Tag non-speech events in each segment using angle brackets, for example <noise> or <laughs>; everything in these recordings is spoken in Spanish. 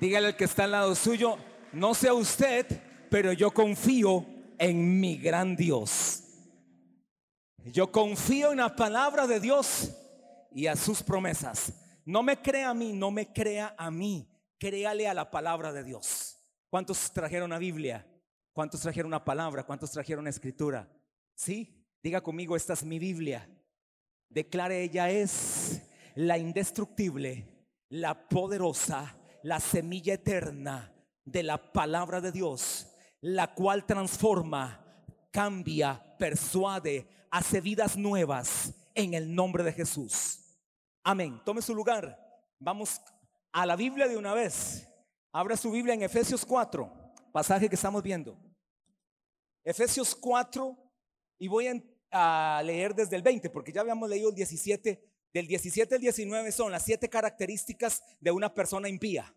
Dígale al que está al lado suyo, no sea usted, pero yo confío en mi gran Dios. Yo confío en la palabra de Dios y a sus promesas. No me crea a mí, no me crea a mí. Créale a la palabra de Dios. ¿Cuántos trajeron la Biblia? ¿Cuántos trajeron una palabra? ¿Cuántos trajeron escritura? ¿Sí? Diga conmigo, esta es mi Biblia. Declare ella es la indestructible, la poderosa, la semilla eterna de la palabra de Dios, la cual transforma, cambia, persuade, hace vidas nuevas en el nombre de Jesús. Amén. Tome su lugar. Vamos a la Biblia de una vez. Abra su Biblia en Efesios 4, pasaje que estamos viendo. Efesios 4, y voy a, leer desde el 20, porque ya habíamos leído el 17 del 17 al 19 son las siete características de una persona impía.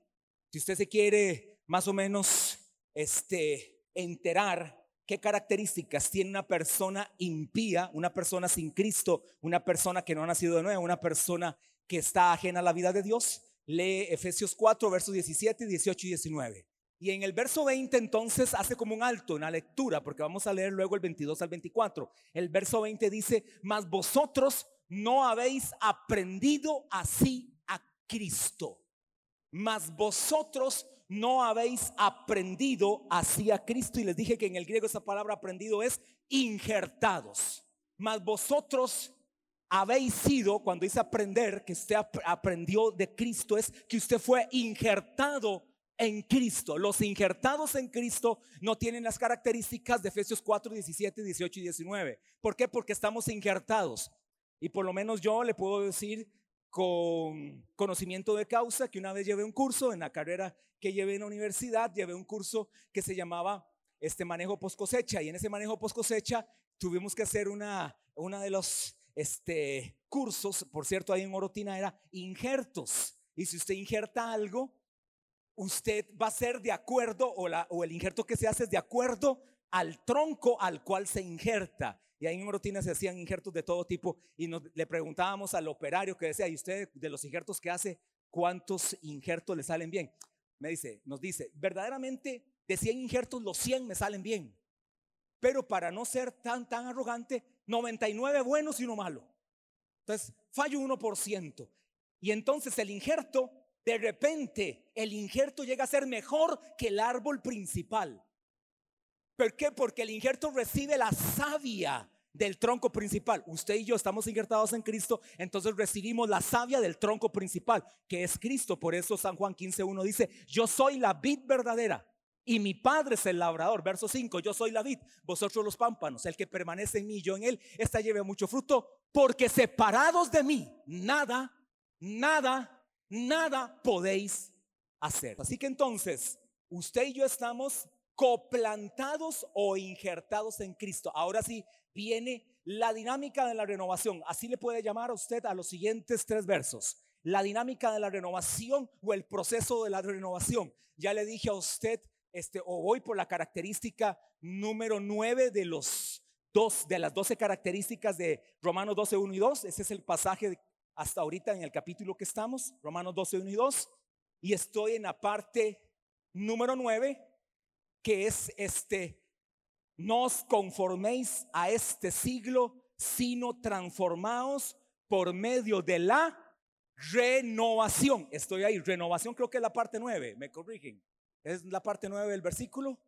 Si usted se quiere más o menos este, enterar qué características tiene una persona impía, una persona sin Cristo, una persona que no ha nacido de nuevo, una persona que está ajena a la vida de Dios, lee Efesios 4, versos 17, 18 y 19. Y en el verso 20 entonces hace como un alto en la lectura, porque vamos a leer luego el 22 al 24. El verso 20 dice, mas vosotros no habéis aprendido así a Cristo. Mas vosotros no habéis aprendido así a Cristo. Y les dije que en el griego esa palabra aprendido es injertados. Mas vosotros habéis sido, cuando dice aprender, que usted aprendió de Cristo, es que usted fue injertado en Cristo. Los injertados en Cristo no tienen las características de Efesios 4, 17, 18 y 19. ¿Por qué? Porque estamos injertados. Y por lo menos yo le puedo decir con conocimiento de causa que una vez llevé un curso en la carrera que llevé en la universidad, llevé un curso que se llamaba este manejo post cosecha y en ese manejo post cosecha tuvimos que hacer una, una de los este, cursos, por cierto, ahí en Orotina era injertos. Y si usted injerta algo, usted va a ser de acuerdo o, la, o el injerto que se hace es de acuerdo al tronco al cual se injerta. Y ahí en Orotina se hacían injertos de todo tipo y nos, le preguntábamos al operario que decía, ¿y usted de los injertos que hace, cuántos injertos le salen bien? Me dice, nos dice, verdaderamente de 100 injertos los 100 me salen bien. Pero para no ser tan, tan arrogante, 99 buenos y uno malo. Entonces, fallo 1%. Y entonces el injerto, de repente, el injerto llega a ser mejor que el árbol principal. ¿Por qué? Porque el injerto recibe la savia del tronco principal. Usted y yo estamos injertados en Cristo, entonces recibimos la savia del tronco principal, que es Cristo. Por eso San Juan 15.1 dice, yo soy la vid verdadera y mi Padre es el labrador. Verso 5, yo soy la vid, vosotros los pámpanos. El que permanece en mí, yo en él, esta lleve mucho fruto, porque separados de mí, nada, nada, nada podéis hacer. Así que entonces, usted y yo estamos coplantados o injertados en Cristo. Ahora sí viene la dinámica de la renovación. Así le puede llamar a usted a los siguientes tres versos. La dinámica de la renovación o el proceso de la renovación. Ya le dije a usted, este, o voy por la característica número nueve de los dos, de las doce características de Romanos 12, 1 y 2. Ese es el pasaje hasta ahorita en el capítulo que estamos, Romanos 12, 1 y 2. Y estoy en la parte número nueve que es este, no os conforméis a este siglo, sino transformaos por medio de la renovación. Estoy ahí, renovación creo que es la parte nueve, me corrigen. Es la parte nueve del versículo.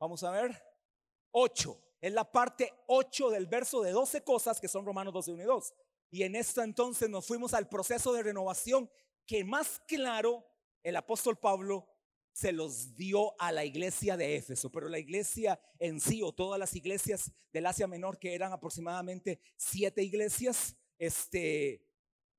Vamos a ver. 8. Es la parte 8 del verso de 12 cosas que son Romanos 12, 1 y 2. Y en esto entonces nos fuimos al proceso de renovación que más claro el apóstol Pablo se los dio a la iglesia de Éfeso, pero la iglesia en sí o todas las iglesias del Asia Menor, que eran aproximadamente siete iglesias, este,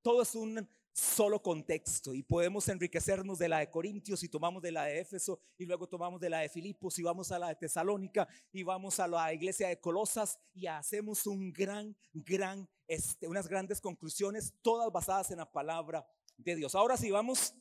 todo es un solo contexto y podemos enriquecernos de la de Corintios y tomamos de la de Éfeso y luego tomamos de la de Filipos y vamos a la de Tesalónica y vamos a la iglesia de Colosas y hacemos un gran, gran, este, unas grandes conclusiones, todas basadas en la palabra de Dios. Ahora sí, vamos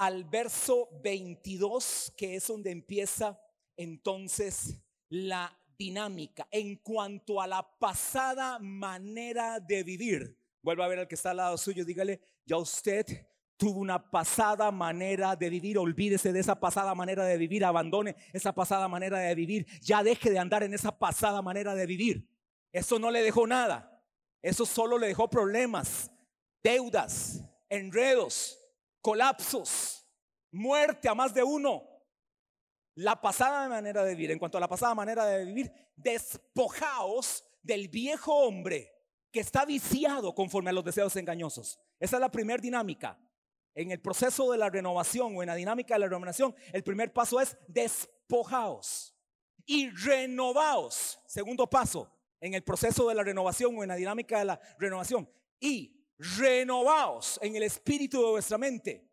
al verso 22, que es donde empieza entonces la dinámica en cuanto a la pasada manera de vivir. Vuelva a ver al que está al lado suyo, dígale, ya usted tuvo una pasada manera de vivir, olvídese de esa pasada manera de vivir, abandone esa pasada manera de vivir, ya deje de andar en esa pasada manera de vivir. Eso no le dejó nada, eso solo le dejó problemas, deudas, enredos, colapsos, muerte a más de uno. La pasada manera de vivir, en cuanto a la pasada manera de vivir, despojaos del viejo hombre que está viciado conforme a los deseos engañosos. Esa es la primera dinámica. En el proceso de la renovación o en la dinámica de la renovación, el primer paso es despojaos y renovaos. Segundo paso, en el proceso de la renovación o en la dinámica de la renovación. Y renovaos en el espíritu de vuestra mente.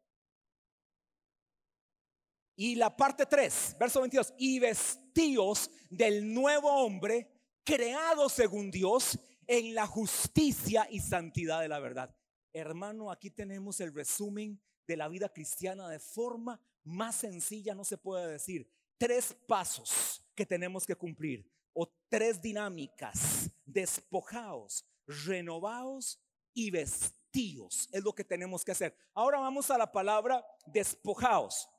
Y la parte 3, verso 22, y vestíos del nuevo hombre creado según Dios en la justicia y santidad de la verdad. Hermano, aquí tenemos el resumen de la vida cristiana de forma más sencilla, no se puede decir. Tres pasos que tenemos que cumplir o tres dinámicas. Despojaos, renovaos y vestíos. Es lo que tenemos que hacer. Ahora vamos a la palabra despojaos.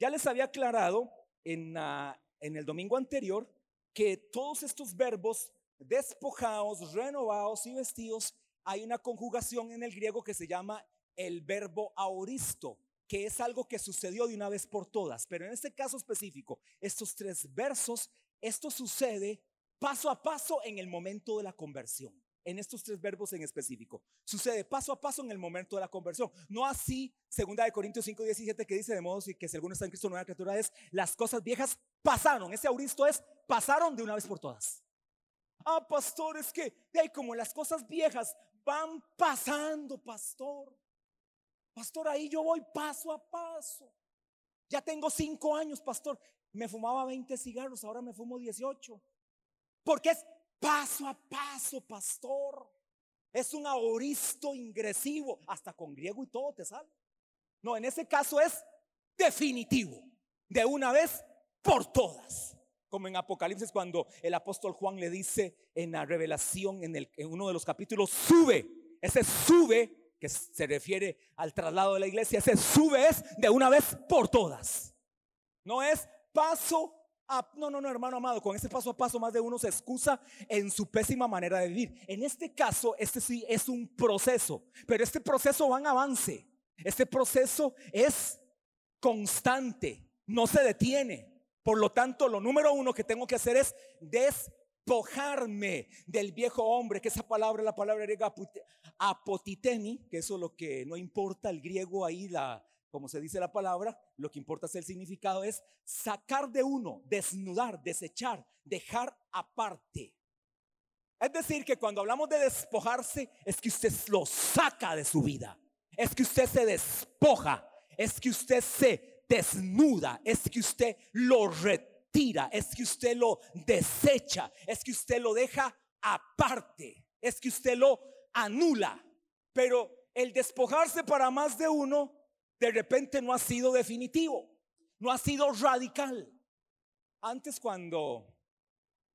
Ya les había aclarado en, en el domingo anterior que todos estos verbos despojados, renovados y vestidos, hay una conjugación en el griego que se llama el verbo aoristo, que es algo que sucedió de una vez por todas. Pero en este caso específico, estos tres versos, esto sucede paso a paso en el momento de la conversión. En estos tres verbos en específico. Sucede paso a paso en el momento de la conversión. No así, segunda de Corintios 5, 17, que dice de modo que si alguno está en Cristo, nueva criatura es, las cosas viejas pasaron. Ese auristo es, pasaron de una vez por todas. Ah, pastor, es que de ahí como las cosas viejas van pasando, pastor. Pastor, ahí yo voy paso a paso. Ya tengo cinco años, pastor. Me fumaba 20 cigarros, ahora me fumo 18. Porque es paso a paso, pastor. Es un aoristo ingresivo, hasta con griego y todo te sale. No, en ese caso es definitivo, de una vez por todas como en Apocalipsis cuando el apóstol Juan le dice en la revelación en, el, en uno de los capítulos, sube, ese sube, que se refiere al traslado de la iglesia, ese sube es de una vez por todas. No es paso a, no, no, no, hermano amado, con ese paso a paso más de uno se excusa en su pésima manera de vivir. En este caso, este sí es un proceso, pero este proceso va en avance. Este proceso es constante, no se detiene. Por lo tanto, lo número uno que tengo que hacer es despojarme del viejo hombre, que esa palabra la palabra griega apotitemi, que eso es lo que no importa el griego ahí, la, como se dice la palabra, lo que importa es el significado, es sacar de uno, desnudar, desechar, dejar aparte. Es decir, que cuando hablamos de despojarse, es que usted lo saca de su vida, es que usted se despoja, es que usted se desnuda, es que usted lo retira, es que usted lo desecha, es que usted lo deja aparte, es que usted lo anula. Pero el despojarse para más de uno, de repente no ha sido definitivo, no ha sido radical. Antes cuando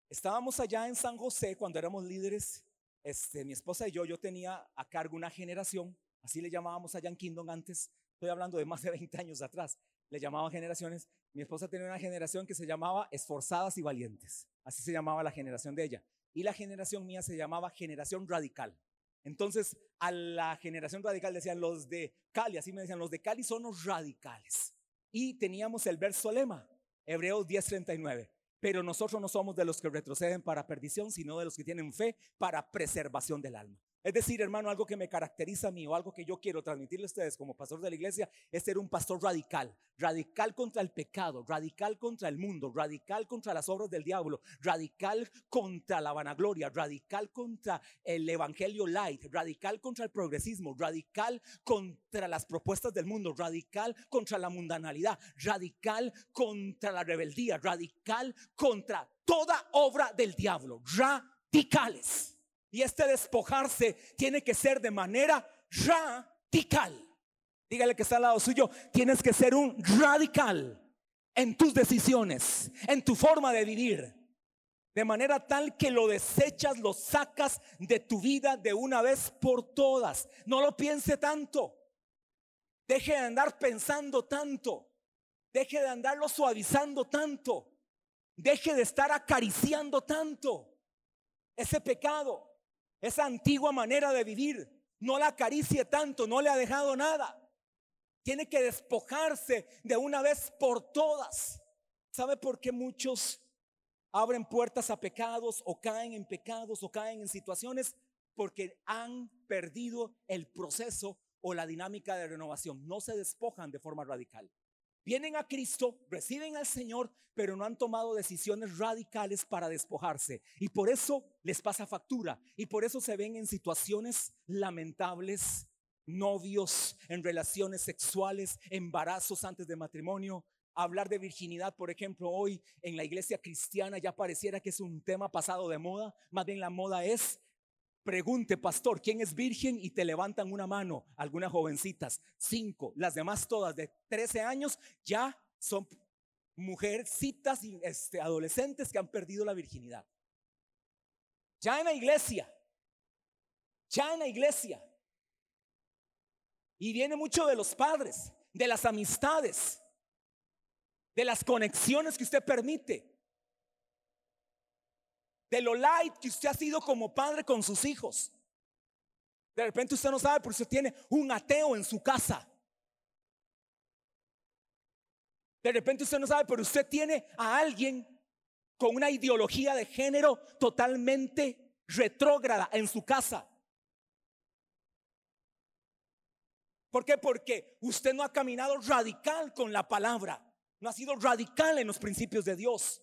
estábamos allá en San José, cuando éramos líderes, este, mi esposa y yo, yo tenía a cargo una generación, así le llamábamos allá en Kingdom antes, estoy hablando de más de 20 años atrás, le llamaban generaciones. Mi esposa tenía una generación que se llamaba esforzadas y valientes. Así se llamaba la generación de ella. Y la generación mía se llamaba generación radical. Entonces, a la generación radical decían los de Cali, así me decían, los de Cali son los radicales. Y teníamos el verso lema, Hebreos 10:39. Pero nosotros no somos de los que retroceden para perdición, sino de los que tienen fe para preservación del alma. Es decir, hermano, algo que me caracteriza a mí o algo que yo quiero transmitirle a ustedes como pastor de la iglesia es ser un pastor radical, radical contra el pecado, radical contra el mundo, radical contra las obras del diablo, radical contra la vanagloria, radical contra el evangelio light, radical contra el progresismo, radical contra las propuestas del mundo, radical contra la mundanalidad, radical contra la rebeldía, radical contra toda obra del diablo, radicales. Y este despojarse tiene que ser de manera radical. Dígale que está al lado suyo, tienes que ser un radical en tus decisiones, en tu forma de vivir. De manera tal que lo desechas, lo sacas de tu vida de una vez por todas. No lo piense tanto. Deje de andar pensando tanto. Deje de andarlo suavizando tanto. Deje de estar acariciando tanto ese pecado, esa antigua manera de vivir. No la acaricie tanto, no le ha dejado nada. Tiene que despojarse de una vez por todas. ¿Sabe por qué muchos abren puertas a pecados o caen en pecados o caen en situaciones? Porque han perdido el proceso o la dinámica de renovación. No se despojan de forma radical. Vienen a Cristo, reciben al Señor, pero no han tomado decisiones radicales para despojarse. Y por eso les pasa factura. Y por eso se ven en situaciones lamentables, novios, en relaciones sexuales, embarazos antes de matrimonio. Hablar de virginidad, por ejemplo, hoy en la iglesia cristiana ya pareciera que es un tema pasado de moda. Más bien la moda es Pregunte, pastor, ¿quién es virgen? Y te levantan una mano, algunas jovencitas, cinco, las demás todas de 13 años ya son mujercitas y este, adolescentes que han perdido la virginidad. Ya en la iglesia, ya en la iglesia. Y viene mucho de los padres, de las amistades, de las conexiones que usted permite de lo light que usted ha sido como padre con sus hijos. De repente usted no sabe, pero usted tiene un ateo en su casa. De repente usted no sabe, pero usted tiene a alguien con una ideología de género totalmente retrógrada en su casa. ¿Por qué? Porque usted no ha caminado radical con la palabra, no ha sido radical en los principios de Dios.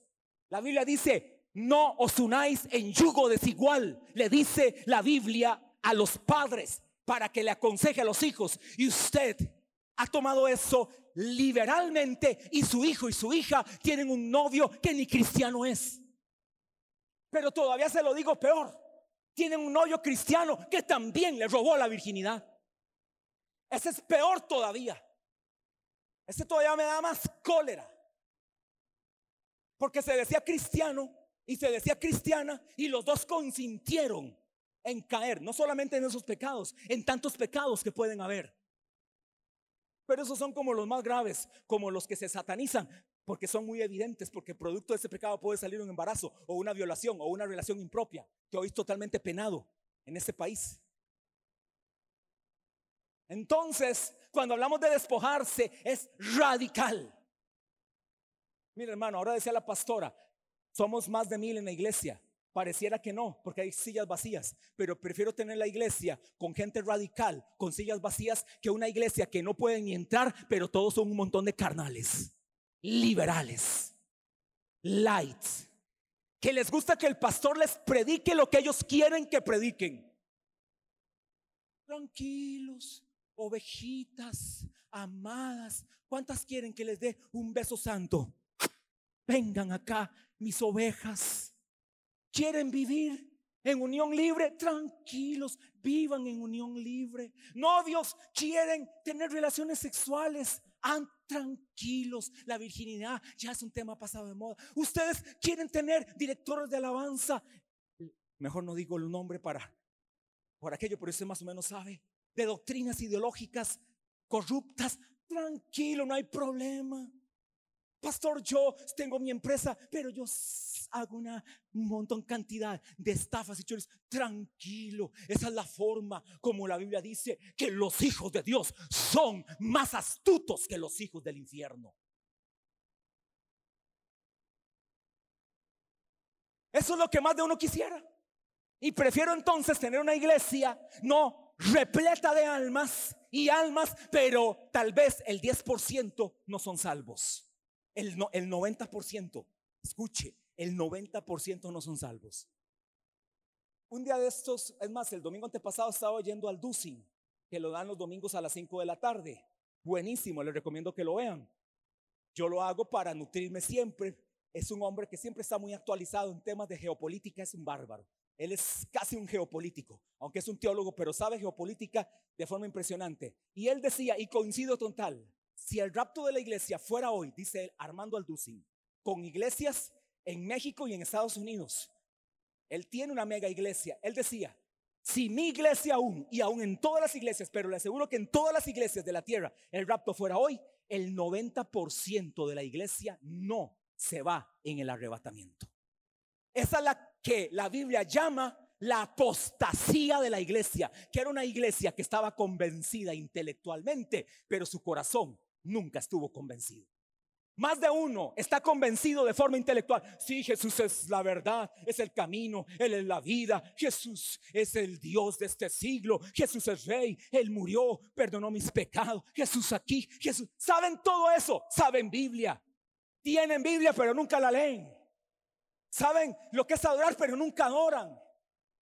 La Biblia dice, no os unáis en yugo desigual, le dice la Biblia a los padres para que le aconseje a los hijos. Y usted ha tomado eso liberalmente y su hijo y su hija tienen un novio que ni cristiano es. Pero todavía se lo digo peor. Tienen un novio cristiano que también le robó la virginidad. Ese es peor todavía. Ese todavía me da más cólera. Porque se decía cristiano y se decía cristiana y los dos consintieron en caer, no solamente en esos pecados, en tantos pecados que pueden haber. Pero esos son como los más graves, como los que se satanizan, porque son muy evidentes, porque producto de ese pecado puede salir un embarazo o una violación o una relación impropia, que hoy es totalmente penado en ese país. Entonces, cuando hablamos de despojarse, es radical. Mira, hermano, ahora decía la pastora, somos más de mil en la iglesia. Pareciera que no, porque hay sillas vacías, pero prefiero tener la iglesia con gente radical, con sillas vacías, que una iglesia que no pueden ni entrar, pero todos son un montón de carnales, liberales, light, que les gusta que el pastor les predique lo que ellos quieren que prediquen. Tranquilos, ovejitas, amadas, ¿cuántas quieren que les dé un beso santo? Vengan acá, mis ovejas. ¿Quieren vivir en unión libre? Tranquilos, vivan en unión libre. Novios quieren tener relaciones sexuales. Ah, tranquilos, la virginidad ya es un tema pasado de moda. Ustedes quieren tener directores de alabanza. Mejor no digo el nombre para por aquello, pero usted más o menos sabe. De doctrinas ideológicas corruptas. Tranquilo, no hay problema. Pastor, yo tengo mi empresa, pero yo hago una montón cantidad de estafas y choros. Tranquilo, esa es la forma como la Biblia dice que los hijos de Dios son más astutos que los hijos del infierno. Eso es lo que más de uno quisiera. Y prefiero entonces tener una iglesia no repleta de almas y almas, pero tal vez el 10% no son salvos. El, el 90%, escuche, el 90% no son salvos. Un día de estos, es más, el domingo antepasado estaba yendo al Dusin, que lo dan los domingos a las 5 de la tarde. Buenísimo, les recomiendo que lo vean. Yo lo hago para nutrirme siempre. Es un hombre que siempre está muy actualizado en temas de geopolítica, es un bárbaro. Él es casi un geopolítico, aunque es un teólogo, pero sabe geopolítica de forma impresionante. Y él decía, y coincido total, si el rapto de la iglesia fuera hoy, dice Armando Alducin, con iglesias en México y en Estados Unidos, él tiene una mega iglesia. Él decía, Si mi iglesia aún, y aún en todas las iglesias, pero le aseguro que en todas las iglesias de la tierra el rapto fuera hoy, el 90% de la iglesia no se va en el arrebatamiento. Esa es la que la Biblia llama la apostasía de la iglesia, que era una iglesia que estaba convencida intelectualmente, pero su corazón nunca estuvo convencido. Más de uno está convencido de forma intelectual. Sí, Jesús es la verdad, es el camino, Él es la vida. Jesús es el Dios de este siglo. Jesús es rey, Él murió, perdonó mis pecados. Jesús aquí, Jesús. ¿Saben todo eso? Saben Biblia. Tienen Biblia, pero nunca la leen. Saben lo que es adorar, pero nunca adoran.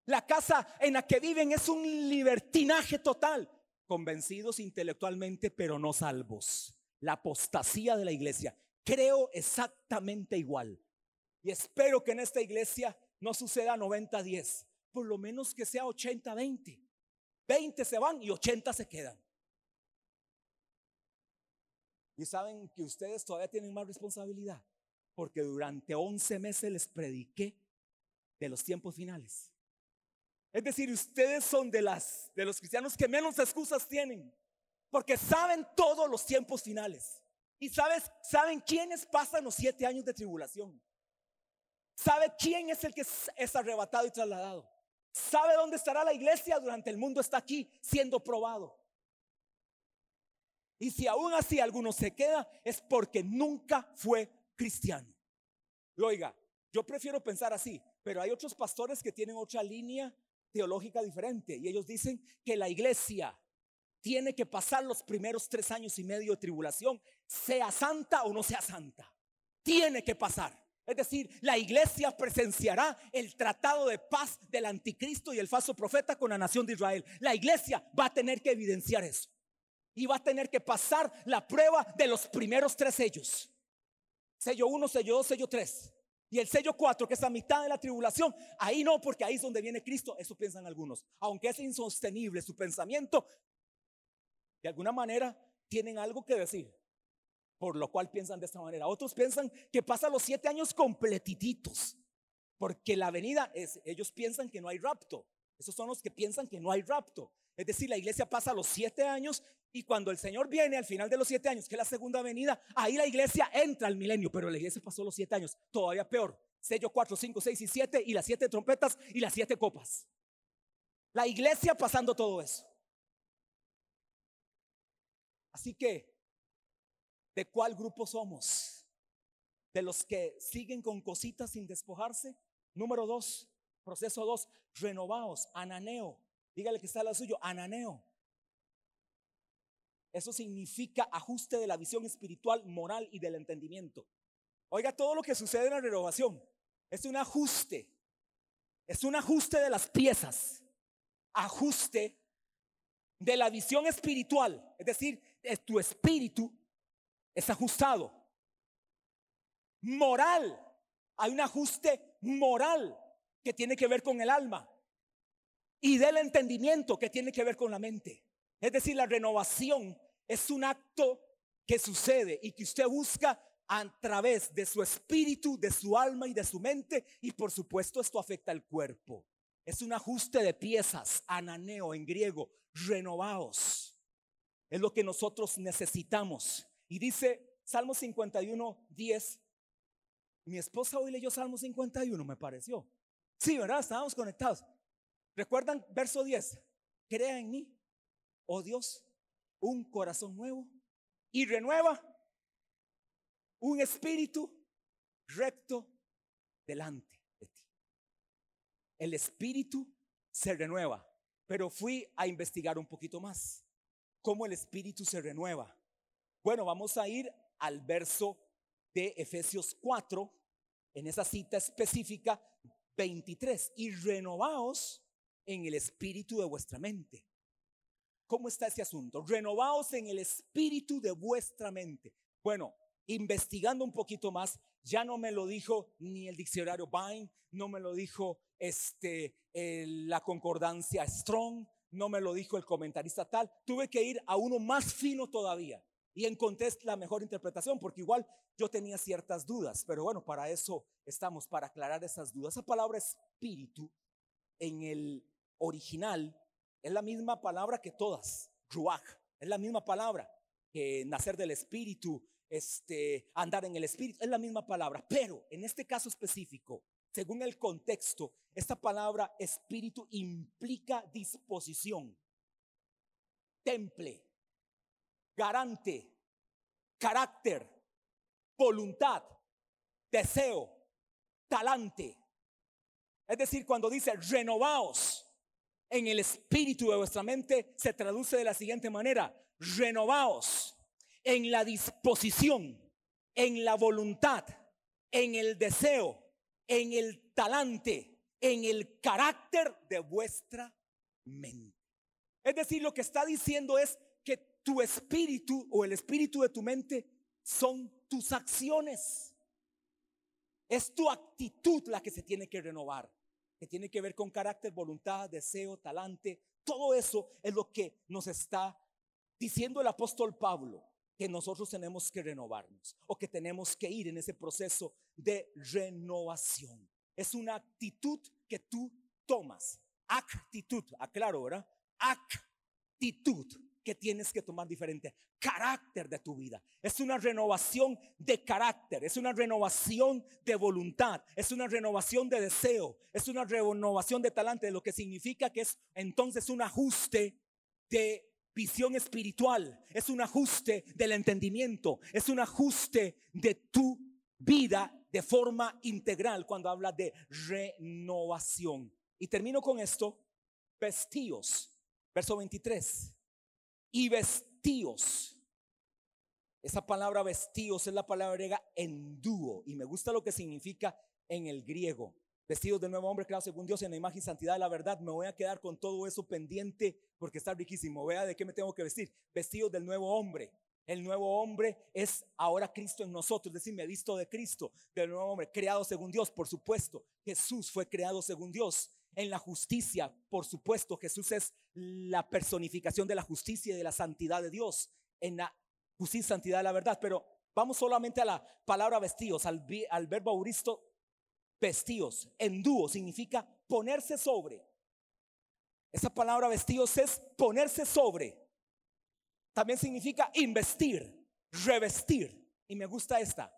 La casa en la que viven es un libertinaje total. Convencidos intelectualmente, pero no salvos. La apostasía de la iglesia creo exactamente igual. Y espero que en esta iglesia no suceda 90-10, por lo menos que sea 80-20. 20 se van y 80 se quedan. Y saben que ustedes todavía tienen más responsabilidad, porque durante 11 meses les prediqué de los tiempos finales. Es decir, ustedes son de las de los cristianos que menos excusas tienen, porque saben todos los tiempos finales. Y sabes, saben quiénes pasan los siete años de tribulación. Sabe quién es el que es arrebatado y trasladado. Sabe dónde estará la iglesia durante el mundo está aquí siendo probado. Y si aún así alguno se queda, es porque nunca fue cristiano. oiga, yo prefiero pensar así, pero hay otros pastores que tienen otra línea teológica diferente y ellos dicen que la iglesia tiene que pasar los primeros tres años y medio de tribulación, sea santa o no sea santa. Tiene que pasar. Es decir, la iglesia presenciará el tratado de paz del anticristo y el falso profeta con la nación de Israel. La iglesia va a tener que evidenciar eso. Y va a tener que pasar la prueba de los primeros tres sellos. Sello 1, sello 2, sello 3. Y el sello 4, que es la mitad de la tribulación, ahí no, porque ahí es donde viene Cristo. Eso piensan algunos. Aunque es insostenible su pensamiento, de alguna manera tienen algo que decir, por lo cual piensan de esta manera. Otros piensan que pasa los siete años completititos, porque la venida es, ellos piensan que no hay rapto. Esos son los que piensan que no hay rapto. Es decir, la iglesia pasa los siete años y cuando el Señor viene al final de los siete años, que es la segunda venida, ahí la iglesia entra al milenio, pero la iglesia pasó los siete años, todavía peor. Sello 4, 5, 6 y 7 y las siete trompetas y las siete copas. La iglesia pasando todo eso. Así que, ¿de cuál grupo somos? ¿De los que siguen con cositas sin despojarse? Número dos, proceso dos, renovaos, ananeo. Dígale que está lo suyo, ananeo. Eso significa ajuste de la visión espiritual, moral y del entendimiento. Oiga, todo lo que sucede en la renovación es un ajuste. Es un ajuste de las piezas. Ajuste de la visión espiritual. Es decir, tu espíritu es ajustado. Moral. Hay un ajuste moral que tiene que ver con el alma. Y del entendimiento que tiene que ver con la mente. Es decir, la renovación es un acto que sucede y que usted busca a través de su espíritu, de su alma y de su mente. Y por supuesto esto afecta al cuerpo. Es un ajuste de piezas, ananeo en griego, renovados. Es lo que nosotros necesitamos. Y dice Salmo 51, 10. Mi esposa hoy leyó Salmo 51, me pareció. Sí, ¿verdad? Estábamos conectados. ¿Recuerdan verso 10? Crea en mí, oh Dios, un corazón nuevo y renueva un espíritu recto delante de ti. El espíritu se renueva, pero fui a investigar un poquito más cómo el espíritu se renueva. Bueno, vamos a ir al verso de Efesios 4, en esa cita específica 23, y renovaos en el espíritu de vuestra mente. ¿Cómo está ese asunto? Renovaos en el espíritu de vuestra mente. Bueno, investigando un poquito más, ya no me lo dijo ni el diccionario Vine, no me lo dijo este, la concordancia Strong, no me lo dijo el comentarista tal, tuve que ir a uno más fino todavía y encontré la mejor interpretación, porque igual yo tenía ciertas dudas, pero bueno, para eso estamos, para aclarar esas dudas. Esa palabra espíritu en el original es la misma palabra que todas, ruach, es la misma palabra que nacer del espíritu, este, andar en el espíritu, es la misma palabra, pero en este caso específico, según el contexto, esta palabra espíritu implica disposición, temple, garante, carácter, voluntad, deseo, talante. Es decir, cuando dice renovaos en el espíritu de vuestra mente, se traduce de la siguiente manera, renovaos en la disposición, en la voluntad, en el deseo, en el talante, en el carácter de vuestra mente. Es decir, lo que está diciendo es que tu espíritu o el espíritu de tu mente son tus acciones. Es tu actitud la que se tiene que renovar, que tiene que ver con carácter, voluntad, deseo, talante. Todo eso es lo que nos está diciendo el apóstol Pablo, que nosotros tenemos que renovarnos o que tenemos que ir en ese proceso de renovación. Es una actitud que tú tomas. Actitud, aclaro, ¿verdad? Actitud que tienes que tomar diferente. Carácter de tu vida. Es una renovación de carácter, es una renovación de voluntad, es una renovación de deseo, es una renovación de talante, lo que significa que es entonces un ajuste de visión espiritual, es un ajuste del entendimiento, es un ajuste de tu vida de forma integral cuando habla de renovación. Y termino con esto, vestíos, verso 23 y vestíos. Esa palabra vestíos es la palabra griega endúo y me gusta lo que significa en el griego. Vestidos de nuevo hombre creado según Dios en la imagen y santidad de la verdad. Me voy a quedar con todo eso pendiente porque está riquísimo. Vea de qué me tengo que vestir. Vestidos del nuevo hombre. El nuevo hombre es ahora Cristo en nosotros, es decir, me visto de Cristo, del nuevo hombre, creado según Dios, por supuesto. Jesús fue creado según Dios en la justicia, por supuesto, Jesús es la personificación de la justicia y de la santidad de Dios, en la justicia y santidad de la verdad. Pero vamos solamente a la palabra vestidos, al, al verbo auristo vestidos, en dúo, significa ponerse sobre. Esa palabra vestidos es ponerse sobre. También significa investir, revestir. Y me gusta esta,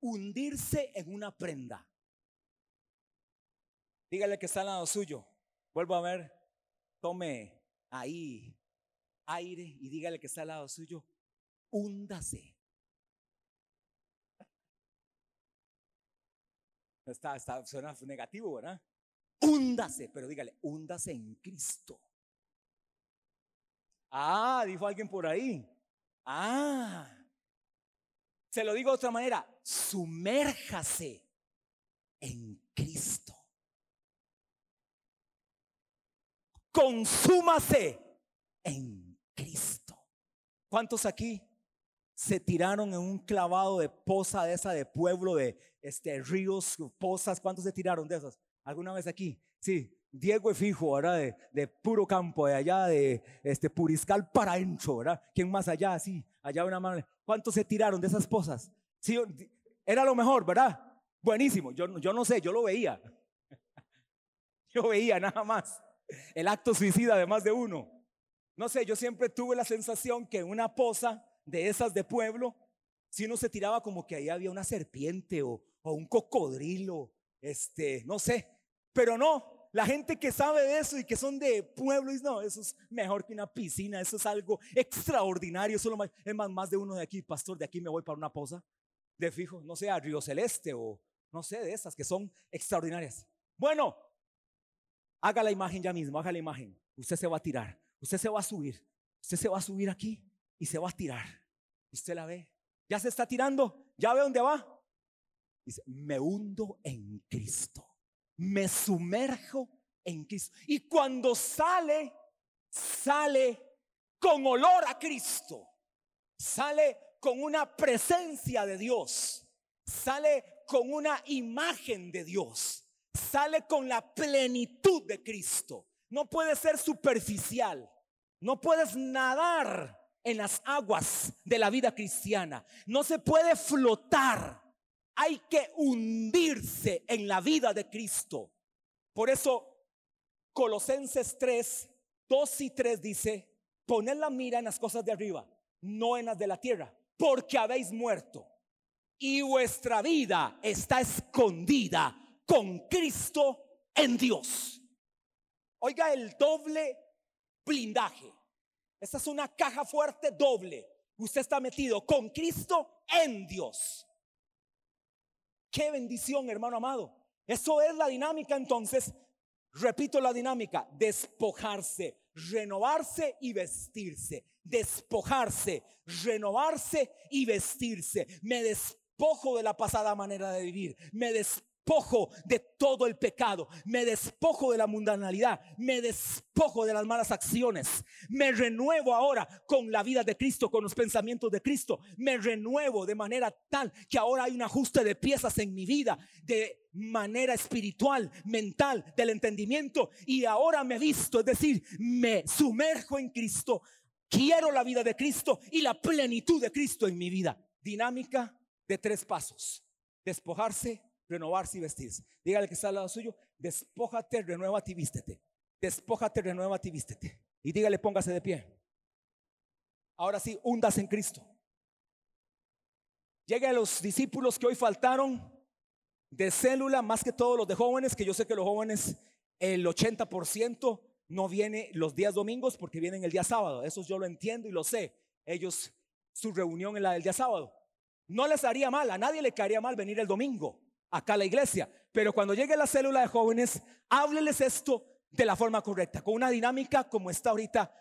hundirse en una prenda. Dígale que está al lado suyo. Vuelvo a ver. Tome ahí aire y dígale que está al lado suyo. Húndase. Está, está, suena negativo, ¿verdad? Húndase, pero dígale, húndase en Cristo. Ah, dijo alguien por ahí. Ah, se lo digo de otra manera, sumérjase en Cristo. consúmase en Cristo. ¿Cuántos aquí se tiraron en un clavado de poza de esa de pueblo, de este, ríos, pozas? ¿Cuántos se tiraron de esas? ¿Alguna vez aquí? Sí, Diego y Fijo, ¿verdad? De, de, puro campo, de allá de este Puriscal para adentro, ¿verdad? ¿Quién más allá? Sí, allá una mano. ¿Cuántos se tiraron de esas pozas? Sí, era lo mejor, ¿verdad? Buenísimo. Yo, yo no sé, yo lo veía. <laughs> Yo veía nada más el acto suicida de más de uno. No sé, yo siempre tuve la sensación que una poza de esas de pueblo, si uno se tiraba como que ahí había una serpiente o, un cocodrilo, este, no sé, pero no, la gente que sabe de eso y que son de pueblo, dice, no, eso es mejor que una piscina, eso es algo extraordinario, más, es más, de uno de aquí, pastor, de aquí me voy para una poza, de fijo, no sé, a Río Celeste o no sé, de esas que son extraordinarias. Bueno, Haga la imagen ya mismo, haga la imagen. Usted se va a tirar, usted se va a subir, usted se va a subir aquí y se va a tirar. Usted la ve, ya se está tirando, ya ve dónde va. Dice, me hundo en Cristo, me sumerjo en Cristo. Y cuando sale, sale con olor a Cristo, sale con una presencia de Dios, sale con una imagen de Dios sale con la plenitud de Cristo. No puede ser superficial. No puedes nadar en las aguas de la vida cristiana. No se puede flotar. Hay que hundirse en la vida de Cristo. Por eso Colosenses 3, 2 y 3 dice, poned la mira en las cosas de arriba, no en las de la tierra, porque habéis muerto y vuestra vida está escondida con Cristo en Dios. Oiga el doble blindaje. Esta es una caja fuerte doble. Usted está metido con Cristo en Dios. Qué bendición, hermano amado. Eso es la dinámica entonces. Repito la dinámica, despojarse, renovarse y vestirse. Despojarse, renovarse y vestirse. Me despojo de la pasada manera de vivir. Me despojo despojo de todo el pecado, me despojo de la mundanalidad, me despojo de las malas acciones, me renuevo ahora con la vida de Cristo, con los pensamientos de Cristo, me renuevo de manera tal que ahora hay un ajuste de piezas en mi vida, de manera espiritual, mental, del entendimiento, y ahora me visto, es decir, me sumerjo en Cristo, quiero la vida de Cristo y la plenitud de Cristo en mi vida. Dinámica de tres pasos. Despojarse, renovarse y vestirse. Dígale que está al lado suyo, despójate, renuévate y vístete. Despójate, renuévate y vístete. Y dígale, póngase de pie. Ahora sí, hundas en Cristo. Llegue a los discípulos que hoy faltaron de célula, más que todos los de jóvenes, que yo sé que los jóvenes, el 80% no viene los días domingos porque vienen el día sábado. Eso yo lo entiendo y lo sé. Ellos, su reunión es la del día sábado. No les haría mal, a nadie le caería mal venir el domingo acá a la iglesia. Pero cuando llegue la célula de jóvenes, hábleles esto de la forma correcta, con una dinámica como está ahorita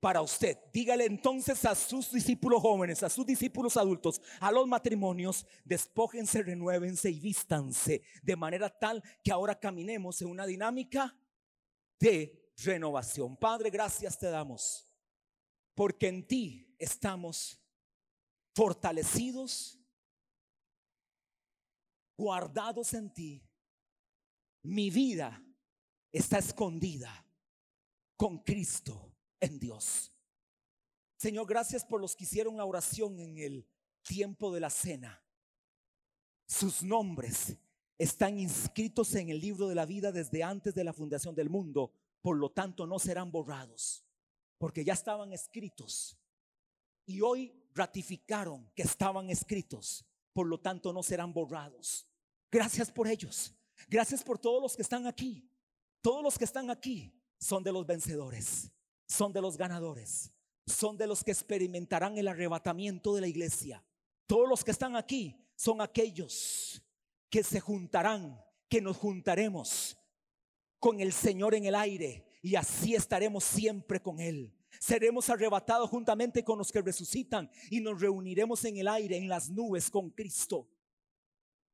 para usted. Dígale entonces a sus discípulos jóvenes, a sus discípulos adultos, a los matrimonios, despójense, renuévense y vístanse de manera tal que ahora caminemos en una dinámica de renovación. Padre, gracias te damos, porque en ti estamos fortalecidos guardados en ti, mi vida está escondida con Cristo en Dios. Señor, gracias por los que hicieron la oración en el tiempo de la cena. Sus nombres están inscritos en el libro de la vida desde antes de la fundación del mundo, por lo tanto no serán borrados, porque ya estaban escritos. Y hoy ratificaron que estaban escritos por lo tanto no serán borrados. Gracias por ellos. Gracias por todos los que están aquí. Todos los que están aquí son de los vencedores, son de los ganadores, son de los que experimentarán el arrebatamiento de la iglesia. Todos los que están aquí son aquellos que se juntarán, que nos juntaremos con el Señor en el aire y así estaremos siempre con Él. Seremos arrebatados juntamente con los que resucitan y nos reuniremos en el aire, en las nubes con Cristo.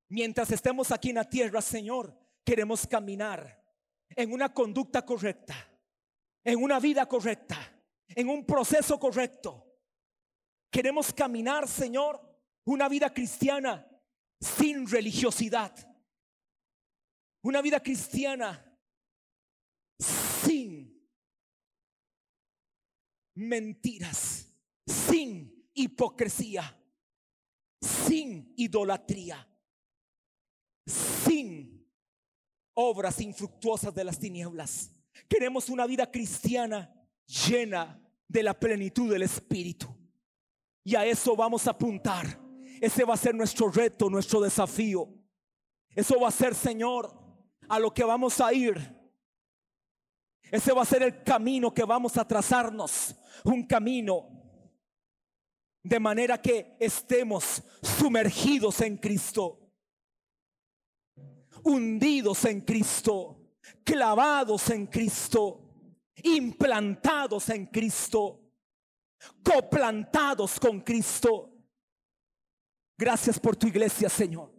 Mientras estemos aquí en la tierra, Señor, queremos caminar en una conducta correcta, en una vida correcta, en un proceso correcto. Queremos caminar, Señor, una vida cristiana sin religiosidad. Una vida cristiana sin mentiras, sin hipocresía, sin idolatría, sin obras infructuosas de las tinieblas. Queremos una vida cristiana llena de la plenitud del Espíritu. Y a eso vamos a apuntar. Ese va a ser nuestro reto, nuestro desafío. Eso va a ser, Señor, a lo que vamos a ir ese va a ser el camino que vamos a trazarnos. Un camino de manera que estemos sumergidos en Cristo. Hundidos en Cristo. Clavados en Cristo. Implantados en Cristo. Coplantados con Cristo. Gracias por tu iglesia, Señor.